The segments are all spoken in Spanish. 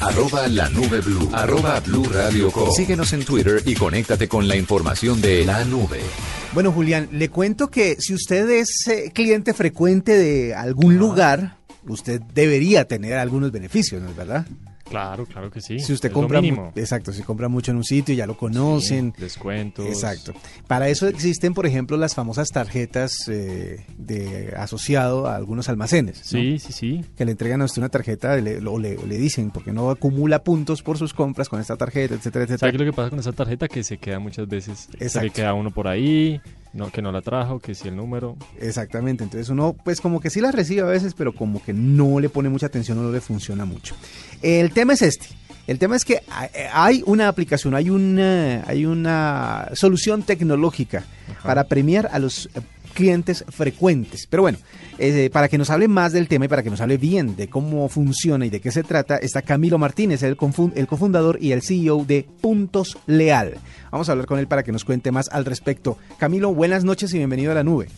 arroba la nube blue, arroba blue radio com. Síguenos en Twitter y conéctate con la información de la nube. Bueno, Julián, le cuento que si usted es eh, cliente frecuente de algún lugar, usted debería tener algunos beneficios, ¿no es verdad? Claro, claro que sí. Si usted Es compra, exacto, si compra mucho en un sitio, ya lo conocen. Sí, descuentos. Exacto. Para eso existen, por ejemplo, las famosas tarjetas eh, de asociado a algunos almacenes. ¿no? Sí, sí, sí. Que le entregan a usted una tarjeta le- o le, le dicen, porque no acumula puntos por sus compras con esta tarjeta, etcétera, ¿Sabe etcétera. qué es lo que pasa con esa tarjeta? Que se queda muchas veces. Exacto. Que queda uno por ahí, no, que no la trajo, que si el número. Exactamente. Entonces uno, pues como que sí las recibe a veces, pero como que no le pone mucha atención o no le funciona mucho. El tema es este. El tema es que hay- una aplicación, hay una, hay una solución tecnológica para premiar a los clientes frecuentes. Pero bueno, eh, para que nos hable más del tema y para que nos hable bien de cómo funciona y de qué se trata, está Camilo Martínez, el, cofundador y el CEO de Puntos Leal. Vamos a hablar con él para que nos cuente más al respecto. Camilo, buenas noches y bienvenido a la nube.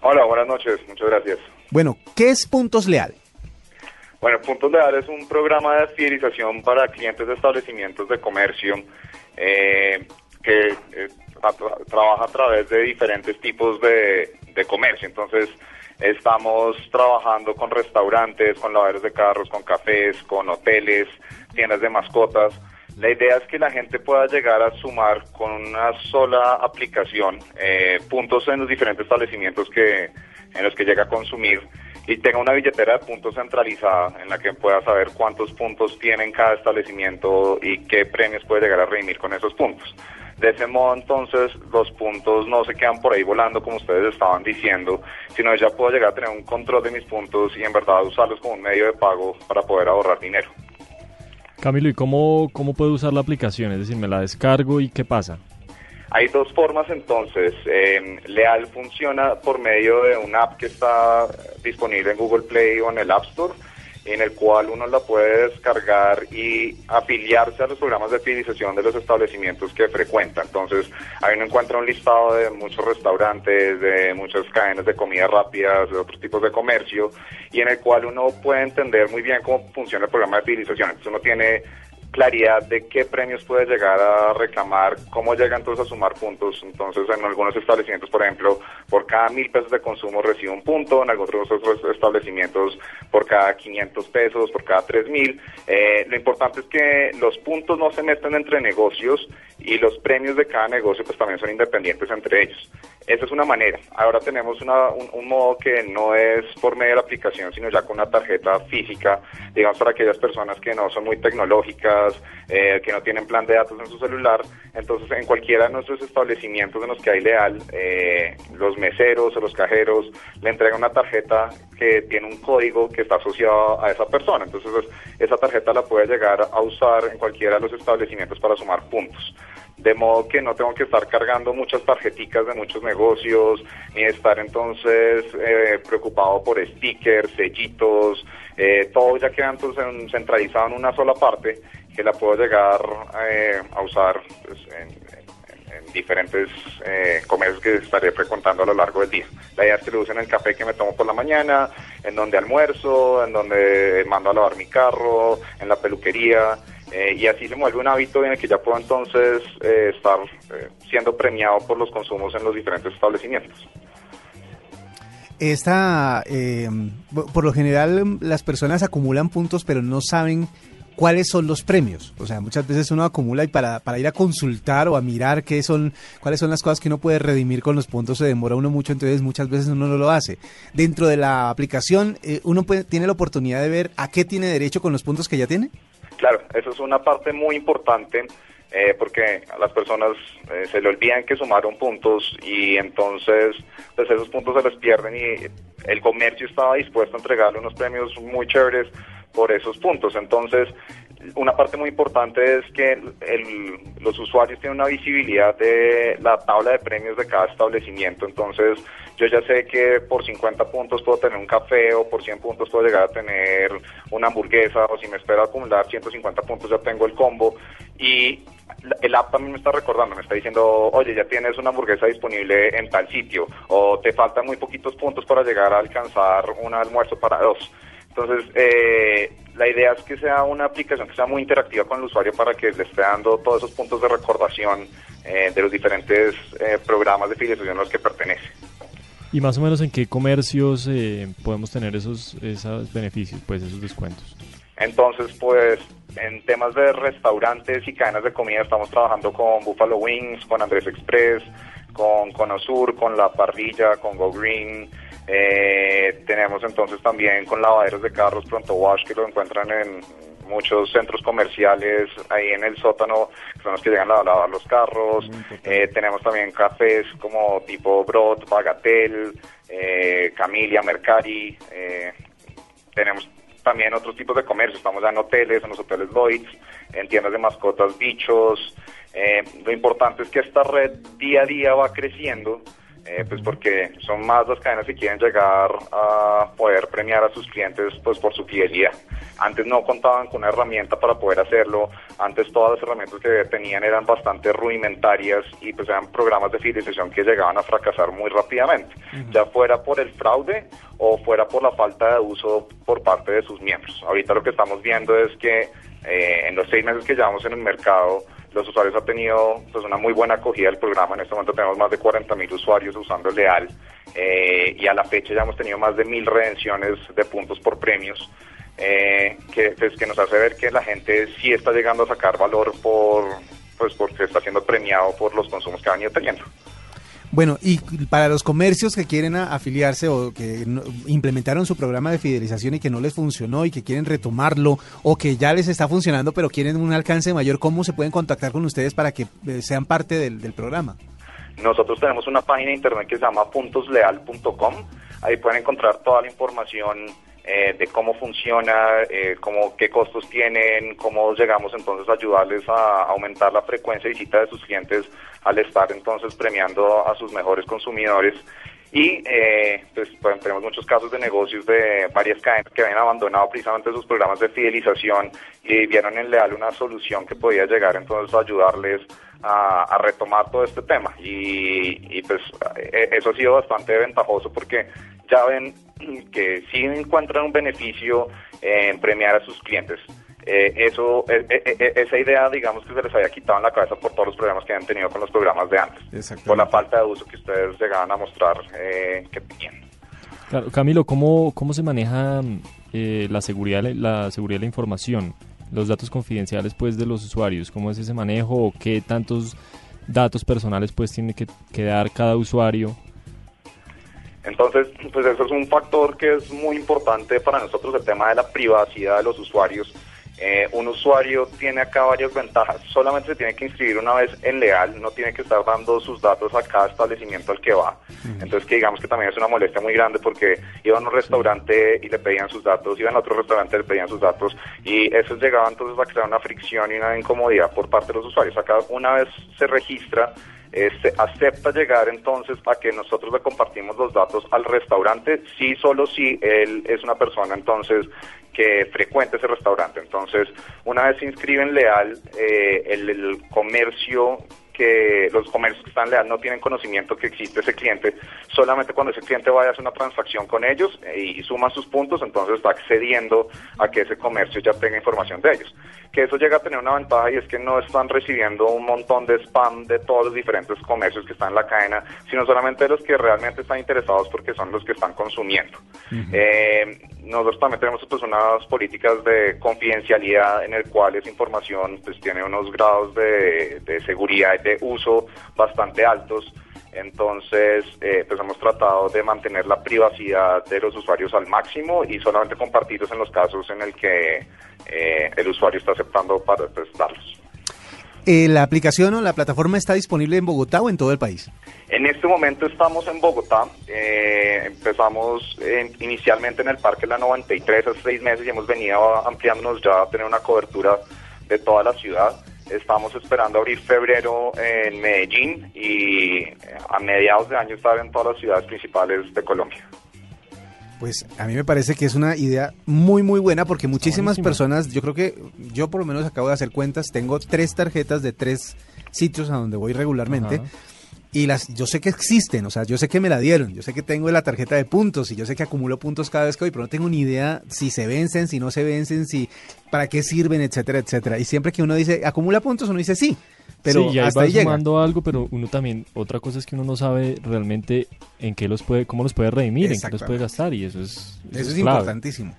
Hola, buenas noches, muchas gracias. Bueno, ¿qué es Puntos Leal? Bueno, Puntos Leal es un programa de fidelización para clientes de establecimientos de comercio eh, que eh, tra- tra- trabaja a través de diferentes tipos de, de comercio. Entonces, estamos trabajando con restaurantes, con lavaderos de carros, con cafés, con hoteles, tiendas de mascotas. La idea es que la gente pueda llegar a sumar con una sola aplicación eh, puntos en los diferentes establecimientos que en los que llega a consumir y tenga una billetera de puntos centralizada en la que pueda saber cuántos puntos tiene en cada establecimiento y qué premios puede llegar a redimir con esos puntos. De ese modo, entonces, los puntos no se quedan por ahí volando, como ustedes estaban diciendo, sino ya puedo llegar a tener un control de mis puntos y en verdad usarlos como un medio de pago para poder ahorrar dinero. Camilo, ¿y cómo, cómo puedo usar la aplicación? Es decir, me la descargo y ¿qué pasa? Hay dos formas entonces. Eh, Leal funciona por medio de una app que está disponible en Google Play o en el App Store, en el cual uno la puede descargar y afiliarse a los programas de fidelización de los establecimientos que frecuenta. Entonces, ahí uno encuentra un listado de muchos restaurantes, de muchas cadenas de comida rápidas, de otros tipos de comercio, y en el cual uno puede entender muy bien cómo funciona el programa de fidelización. Entonces, uno tiene claridad de qué premios puede llegar a reclamar, cómo llega entonces a sumar puntos. Entonces, en algunos establecimientos, por ejemplo, por cada mil pesos de consumo recibe un punto, en algunos otros establecimientos por cada 500 pesos, por cada 3 mil. Eh, lo importante es que los puntos no se metan entre negocios y los premios de cada negocio pues también son independientes entre ellos. Esa es una manera. Ahora tenemos una- un, modo que no es por medio de la aplicación, sino ya con una tarjeta física, digamos para aquellas personas que no son muy tecnológicas, eh, que no tienen plan de datos en su celular. Entonces, en cualquiera de nuestros establecimientos en los que hay leal, eh, los meseros o los cajeros le entregan una tarjeta que tiene un código que está asociado a esa persona. Entonces, es- esa tarjeta la puede llegar a usar en cualquiera de los establecimientos para sumar puntos. De modo que no tengo que estar cargando muchas tarjeticas de muchos negocios, ni estar entonces eh, preocupado por stickers, sellitos, eh, todo ya queda entonces en- centralizado en una sola parte que la puedo llegar eh, a usar pues, en, en- en diferentes eh, comercios que estaré frecuentando a lo largo del día. La idea es que lo use en el café que me tomo por la mañana, en donde almuerzo, en donde mando a lavar mi carro, en la peluquería, eh, y así se vuelve un hábito en el que ya puedo entonces eh, estar eh, siendo premiado por los consumos en los diferentes establecimientos. Esta, eh, por por lo general, las personas acumulan puntos, pero no saben cuáles son los premios. O sea, muchas veces uno acumula y para, para ir a consultar o a mirar qué son, cuáles son las cosas que uno puede redimir con los puntos se demora uno mucho, entonces muchas veces uno no lo hace. Dentro de la aplicación, eh, uno puede- tiene la oportunidad de ver a qué tiene derecho con los puntos que ya tiene. Claro, eso es una parte muy importante eh, porque a las personas eh, se le olvidan que sumaron puntos y entonces pues esos puntos se les pierden y el comercio estaba dispuesto a entregarle unos premios muy chéveres por esos puntos. Entonces, una parte muy importante es que el- los usuarios tienen una visibilidad de la tabla de premios de cada establecimiento. Entonces, yo ya sé que por 50 puntos puedo tener un café o por 100 puntos puedo llegar a tener una hamburguesa o si me espero acumular 150 puntos ya tengo el combo. Y el app también me está recordando, me está diciendo, oye, ya tienes una hamburguesa disponible en tal sitio o te faltan muy poquitos puntos para llegar a alcanzar un almuerzo para dos. Entonces, eh, la idea es que sea una aplicación que sea muy interactiva con el usuario para que le esté dando todos esos puntos de recordación eh, de los diferentes eh, programas de fidelización a los que pertenece. ¿Y más o menos en qué comercios eh, podemos tener esos, esos beneficios, pues esos descuentos? Entonces, pues en temas de restaurantes y cadenas de comida estamos trabajando con Buffalo Wings, con Andrés Express, con Conosur, con La Parrilla, con Go Green. Eh, tenemos entonces también con lavaderos de carros Pronto Wash que lo encuentran en muchos centros comerciales ahí en el sótano, que son los que llegan a lavar los carros. Eh, tenemos también cafés como tipo Brot, Bagatel, eh, Camilia, Mercari. Eh, tenemos también otros tipos de comercio. Estamos ya en hoteles, en los hoteles Lloyds, en tiendas de mascotas, bichos. Eh, lo importante es que esta red día a día va creciendo. Eh, pues porque son más las cadenas que quieren llegar a poder premiar a sus clientes pues por su fidelidad. Antes no contaban con una herramienta para poder hacerlo, antes todas las herramientas que tenían eran bastante rudimentarias y pues eran programas de fidelización que llegaban a fracasar muy rápidamente, ya fuera por el fraude o fuera por la falta de uso por parte de sus miembros. Ahorita lo que estamos viendo es que eh, en los seis meses que llevamos en el mercado, los usuarios han tenido pues, una muy buena acogida del programa. En este momento tenemos más de 40 mil usuarios usando el Leal eh, y a la fecha ya hemos tenido más de mil redenciones de puntos por premios. Eh, que, pues, que nos hace ver que la gente sí está llegando a sacar valor por pues porque está siendo premiado por los consumos que han ido teniendo. Bueno, y para los comercios que quieren afiliarse o que implementaron su programa de fidelización y que no les funcionó y que quieren retomarlo o que ya les está funcionando pero quieren un alcance mayor, ¿cómo se pueden contactar con ustedes para que eh, sean parte del, del programa? Nosotros tenemos una página de internet que se llama puntosleal.com. Ahí pueden encontrar toda la información eh, de cómo funciona, eh, cómo, qué costos tienen, cómo llegamos entonces a ayudarles a aumentar la frecuencia de visita de sus clientes al estar entonces premiando a sus mejores consumidores. Y eh, pues, pues, tenemos muchos casos de negocios de varias cadenas que habían abandonado precisamente sus programas de fidelización y vieron en Leal una solución que podía llegar entonces a ayudarles a, a retomar todo este tema. Y, y, pues eh, eso ha sido bastante ventajoso porque ya ven que sí encuentran un beneficio en premiar a sus clientes. Eh, eso, eh, eh, eh, esa idea, digamos que se les había quitado en la cabeza por todos los problemas que habían tenido con los programas de antes, por la falta de uso que ustedes llegaban a mostrar eh, que tenían. Claro, Camilo, ¿cómo, cómo se maneja eh, la, seguridad, de la seguridad de la información? Los datos confidenciales pues de los usuarios, ¿cómo es ese manejo o qué tantos datos personales pues tiene que, que dar cada usuario? Entonces, pues eso es un factor que es muy importante para nosotros, el tema de la privacidad de los usuarios. Eh, un usuario tiene acá varias ventajas. Solamente se tiene que inscribir una vez en Leal, no tiene que estar dando sus datos a cada establecimiento al que va. Entonces, que digamos que también es una molestia muy grande porque iban a un restaurante y le pedían sus datos, iban a otro restaurante y le pedían sus datos, y eso llegaba entonces a crear una fricción y una incomodidad por parte de los usuarios. Acá, una vez se registra, se acepta llegar entonces a que nosotros le compartimos los datos al restaurante, sí, solo si él es una persona entonces que frecuente ese restaurante. Entonces, una vez se inscribe en Leal, eh, el comercio que los comercios que están leal no tienen conocimiento que existe ese cliente, solamente cuando ese cliente vaya a hacer una transacción con ellos eh, y suma sus puntos, entonces está accediendo a que ese comercio ya tenga información de ellos. Que eso llega a tener una ventaja y es que no están recibiendo un montón de spam de todos los diferentes comercios que están en la cadena, sino solamente de los que realmente están interesados porque son los que están consumiendo. Eh, nosotros también tenemos pues, unas políticas de confidencialidad en el cual esa información pues tiene unos grados de, de seguridad de uso bastante altos. Entonces, eh, pues hemos tratado de mantener la privacidad de los usuarios al máximo y solamente compartirlos en los casos en el que eh, el usuario está aceptando para pues, darlos. Eh, ¿La aplicación o la plataforma está disponible en Bogotá o en todo el país? En este momento estamos en Bogotá. eh, empezamos en- inicialmente en el Parque La 93 hace seis meses y hemos venido ampliándonos ya a tener una cobertura de toda la ciudad. Estamos esperando abrir febrero en Medellín y eh, a mediados de año estar en todas las ciudades principales de Colombia. Pues a mí me parece que es una idea muy muy buena porque muchísimas personas, yo creo que yo por lo menos acabo de hacer cuentas, tengo tres tarjetas de tres sitios a donde voy regularmente Ajá. y las yo sé que existen, o sea, yo sé que me la dieron, yo sé que tengo la tarjeta de puntos y yo sé que acumulo puntos cada vez que voy, pero no tengo ni idea si se vencen, si no se vencen, si para qué sirven, etcétera, etcétera. Y siempre que uno dice acumula puntos, uno dice sí, pero sí, y ahí hasta llega. algo, pero uno también, otra cosa es que uno no sabe realmente en qué los puede, cómo los puede redimir, en qué los puede gastar, y eso es, Eso es clave. importantísimo.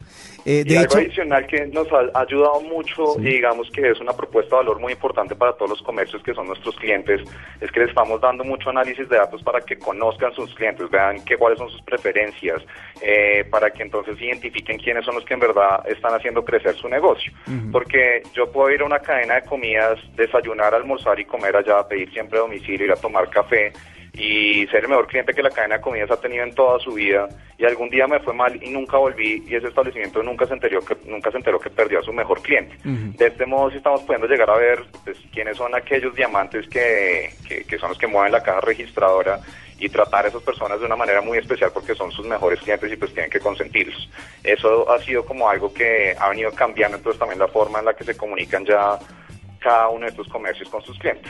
Eh, Y de algo hecho, adicional que nos ha ayudado mucho Sí. y digamos que es una propuesta de valor muy importante para todos los comercios que son nuestros clientes, es que les estamos dando mucho análisis de datos para que conozcan sus clientes, vean que, cuáles son sus preferencias, eh, para que entonces identifiquen quiénes son los que en verdad están haciendo crecer su negocio. Porque yo puedo ir a una cadena de comidas, desayunar, almorzar y comer allá, pedir siempre a domicilio, ir a tomar café y ser el mejor cliente que la cadena de comidas ha tenido en toda su vida. Y algún día me fue mal y nunca volví y ese establecimiento nunca se enteró que nunca se enteró que perdió a su mejor cliente. De este modo sí estamos pudiendo llegar a ver pues, quiénes son aquellos diamantes que, que, que son los que mueven la caja registradora y tratar a esas personas de una manera muy especial porque son sus mejores clientes y pues tienen que consentirlos. Eso ha sido como algo que ha venido cambiando entonces también la forma en la que se comunican ya cada uno de estos comercios con sus clientes.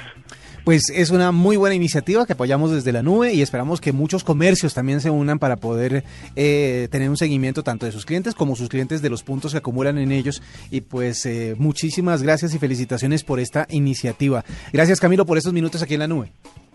Pues es una muy buena iniciativa que apoyamos desde la nube y esperamos que muchos comercios también se unan para poder eh, tener un seguimiento tanto de sus clientes como sus clientes de los puntos que acumulan en ellos. Y pues eh, muchísimas gracias y felicitaciones por esta iniciativa. Gracias Camilo por estos minutos aquí en la nube.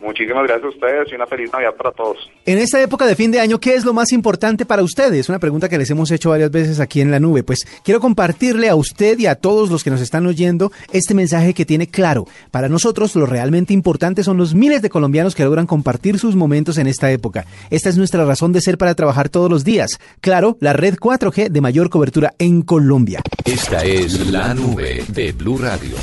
Muchísimas gracias a ustedes y una feliz Navidad para todos. En esta época de fin de año, ¿qué es lo más importante para ustedes? Una pregunta que les hemos hecho varias veces aquí en la nube. Pues quiero compartirle a usted y a todos los que nos están oyendo este mensaje que tiene claro. Para nosotros lo realmente importante son los miles de colombianos que logran compartir sus momentos en esta época. Esta es nuestra razón de ser para trabajar todos los días. Claro, la red 4G de mayor cobertura en Colombia. Esta es la nube de Blue Radio.